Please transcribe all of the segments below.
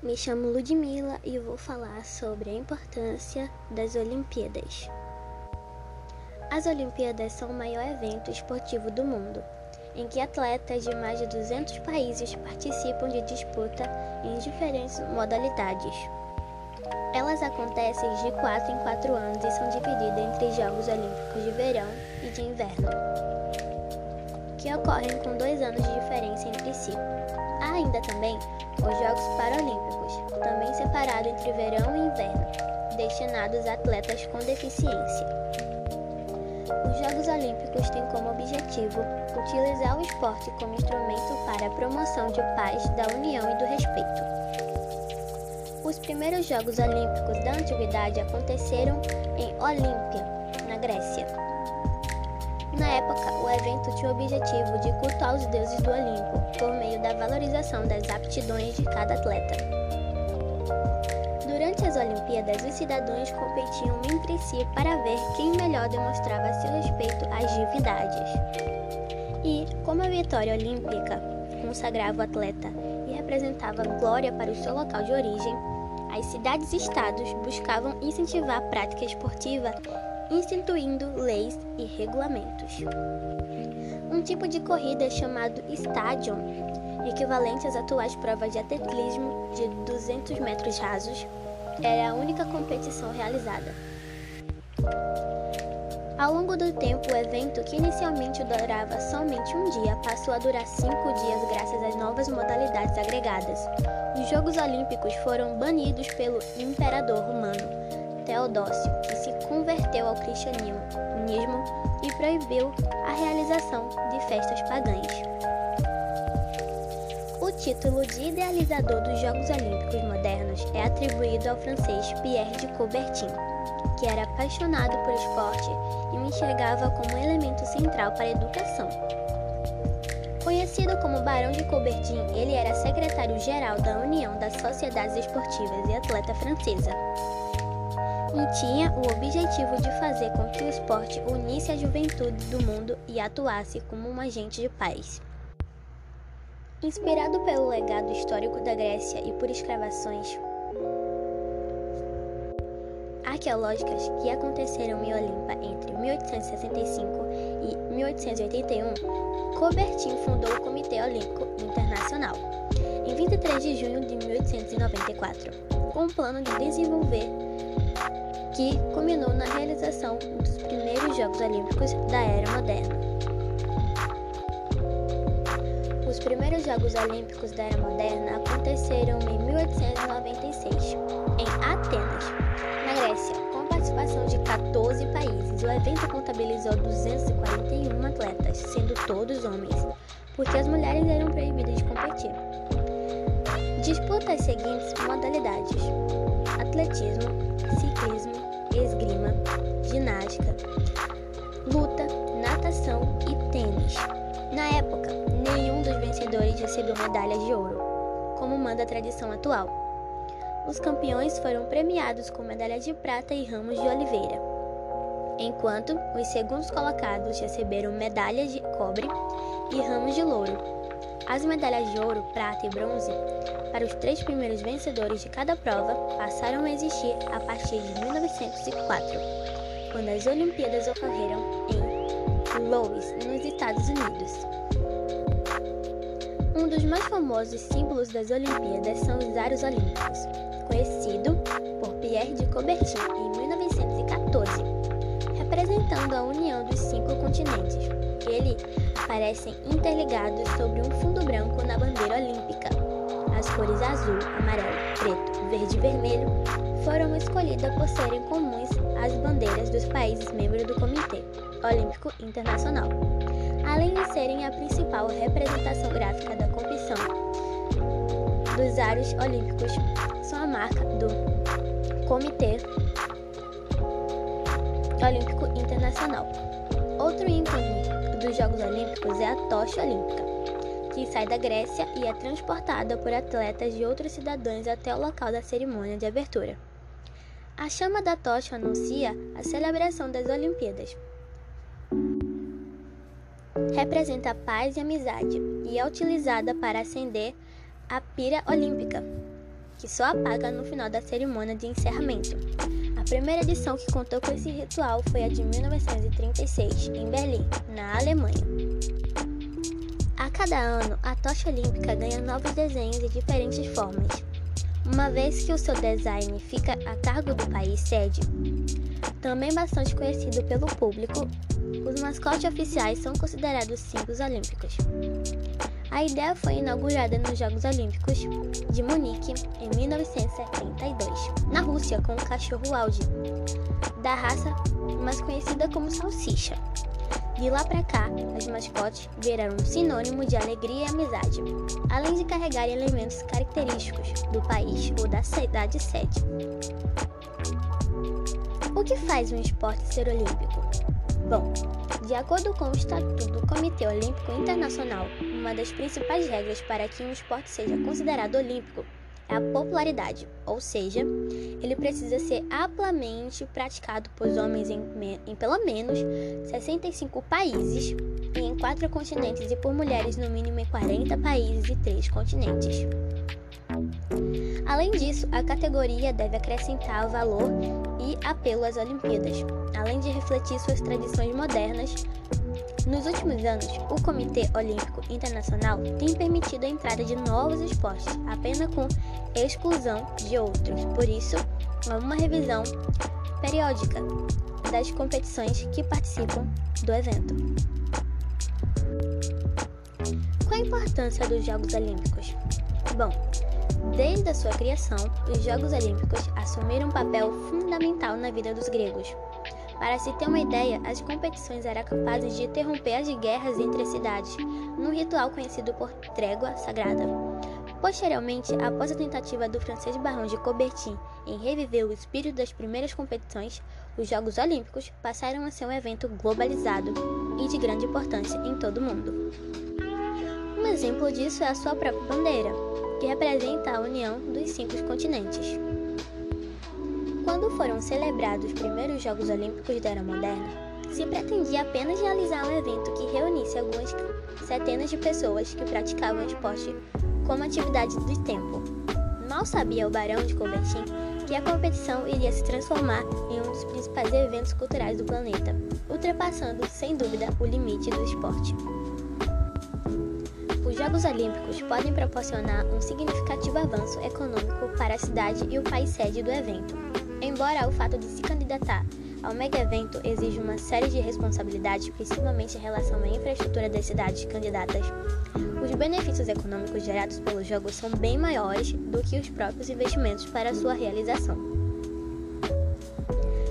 Me chamo Ludmila e vou falar sobre a importância das Olimpíadas. As Olimpíadas são o maior evento esportivo do mundo, em que atletas de mais de 200 países participam de disputa em diferentes modalidades. Elas acontecem de 4 em 4 anos e são divididas entre Jogos Olímpicos de Verão e de Inverno, ocorrem com dois anos de diferença entre si. Há ainda também os Jogos Paralímpicos, também separados entre verão e inverno, destinados a atletas com deficiência. Os Jogos Olímpicos têm como objetivo utilizar o esporte como instrumento para a promoção de paz, da união e do respeito. Os primeiros Jogos Olímpicos da Antiguidade aconteceram em Olímpia, na Grécia. Na época, o evento tinha o objetivo de cultuar os deuses do Olimpo por meio da valorização das aptidões de cada atleta. Durante as Olimpíadas, os cidadãos competiam entre si para ver quem melhor demonstrava seu respeito às divindades. E, como a vitória olímpica consagrava o atleta e representava glória para o seu local de origem, as cidades-estados buscavam incentivar a prática esportiva instituindo leis e regulamentos. Um tipo de corrida chamado stadium, equivalente às atuais provas de atletismo de 200 metros rasos, era a única competição realizada. Ao longo do tempo, o evento, que inicialmente durava somente um dia, passou a durar cinco dias graças às novas modalidades agregadas. Os Jogos Olímpicos foram banidos pelo imperador romano Teodósio, converteu ao cristianismo e proibiu a realização de festas pagãs. O título de idealizador dos Jogos Olímpicos modernos é atribuído ao francês Pierre de Coubertin, que era apaixonado por esporte e o enxergava como um elemento central para a educação. Conhecido como Barão de Coubertin, ele era secretário-geral da União das Sociedades Esportivas e atleta francesa tinha o objetivo de fazer com que o esporte unisse a juventude do mundo e atuasse como um agente de paz. Inspirado pelo legado histórico da Grécia e por escravações arqueológicas que aconteceram em Olimpa entre 1865 e 1881, Coubertin fundou o Comitê Olímpico Internacional em 23 de junho de 1894, com o plano de desenvolver que culminou na realização dos primeiros Jogos Olímpicos da Era Moderna. Os primeiros Jogos Olímpicos da Era Moderna aconteceram em 1896, em Atenas, na Grécia, com participação de 14 países. O evento contabilizou 241 atletas, sendo todos homens, porque as mulheres eram proibidas de competir. Disputa as seguintes modalidades: atletismo, ciclismo, esgrima, ginástica, luta, natação e tênis. Na época, nenhum dos vencedores recebeu medalha de ouro, como manda a tradição atual. Os campeões foram premiados com medalha de prata e ramos de oliveira, enquanto os segundos colocados receberam medalhas de cobre e ramos de louro. As medalhas de ouro, prata e bronze para os três primeiros vencedores de cada prova passaram a existir a partir de 1904, quando as Olimpíadas ocorreram em Louis, nos Estados Unidos. Um dos mais famosos símbolos das Olimpíadas são os aros olímpicos, conhecido por Pierre de Coubertin em 1914, representando a união dos cinco continentes. Eles aparecem interligados sobre um fundo branco na bandeira olímpica. As cores azul, amarelo, preto, verde e vermelho foram escolhidas por serem comuns às bandeiras dos países membros do Comitê Olímpico Internacional, além de serem a principal representação gráfica da competição. Dos aros olímpicos são a marca do Comitê Olímpico Internacional. Outro ícone dos Jogos Olímpicos é a tocha olímpica que sai da Grécia e é transportada por atletas de outros cidadãos até o local da cerimônia de abertura. A chama da tocha anuncia a celebração das Olimpíadas. Representa a paz e amizade e é utilizada para acender a pira olímpica. que só apaga no final da cerimônia de encerramento. Primeira edição que contou com esse ritual foi a de 1936, em Berlim, na Alemanha. A cada ano, a tocha olímpica ganha novos desenhos e diferentes formas, uma vez que o seu design fica a cargo do país sede. Também bastante conhecido pelo público, os mascotes oficiais são considerados símbolos olímpicos. A ideia foi inaugurada nos Jogos Olímpicos de Munique em 1972, na Rússia, com o cachorro Audi, da raça mais conhecida como salsicha. De lá para cá, as mascotes viraram um sinônimo de alegria e amizade, além de carregar elementos característicos do país ou da cidade sede. O que faz um esporte ser olímpico? Bom, de acordo com o Estatuto do Comitê Olímpico Internacional, uma das principais regras para que um esporte seja considerado olímpico é a popularidade, ou seja, ele precisa ser amplamente praticado por homens em, em, pelo menos 65 países e em quatro continentes e por mulheres no mínimo em 40 países e três continentes. Além disso, a categoria deve acrescentar valor e apelo às Olimpíadas, além de refletir suas tradições modernas. Nos últimos anos, o Comitê Olímpico Internacional tem permitido a entrada de novos esportes, apenas com exclusão de outros. Por isso, há uma revisão periódica das competições que participam do evento. Qual a importância dos Jogos Olímpicos? Bom, Desde a sua criação, os Jogos Olímpicos assumiram um papel fundamental na vida dos gregos. Para se ter uma ideia, as competições eram capazes de interromper as guerras entre as cidades, num ritual conhecido por trégua sagrada. Posteriormente, após a tentativa do francês Barão de Coubertin em reviver o espírito das primeiras competições, os Jogos Olímpicos passaram a ser um evento globalizado e de grande importância em todo o mundo. Um exemplo disso é a sua própria bandeira, que representa a união dos cinco continentes. Quando foram celebrados os primeiros Jogos Olímpicos da Era Moderna, se pretendia apenas realizar um evento que reunisse algumas centenas de pessoas que praticavam esporte como atividade do tempo. Mal sabia o Barão de Coubertin que a competição iria se transformar em um dos principais eventos culturais do planeta, ultrapassando, sem dúvida, o limite do esporte. Jogos Olímpicos podem proporcionar um significativo avanço econômico para a cidade e o país sede do evento. Embora o fato de se candidatar ao mega evento exija uma série de responsabilidades, principalmente em relação à infraestrutura das cidades candidatas, os benefícios econômicos gerados pelos jogos são bem maiores do que os próprios investimentos para sua realização.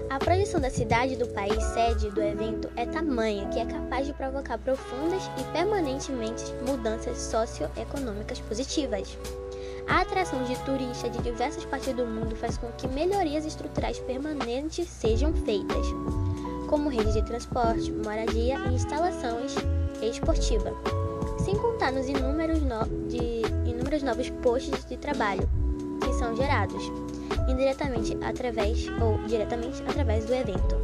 A projeção da cidade do país sede do evento é tamanha que é capaz de provocar profundas e permanentemente mudanças socioeconômicas positivas. A atração de turistas de diversas partes do mundo faz com que melhorias estruturais permanentes sejam feitas, como rede de transporte, moradia e instalações esportivas, sem contar nos inúmeros, no... de... inúmeros novos postos de trabalho que são gerados indiretamente através ou diretamente através do evento.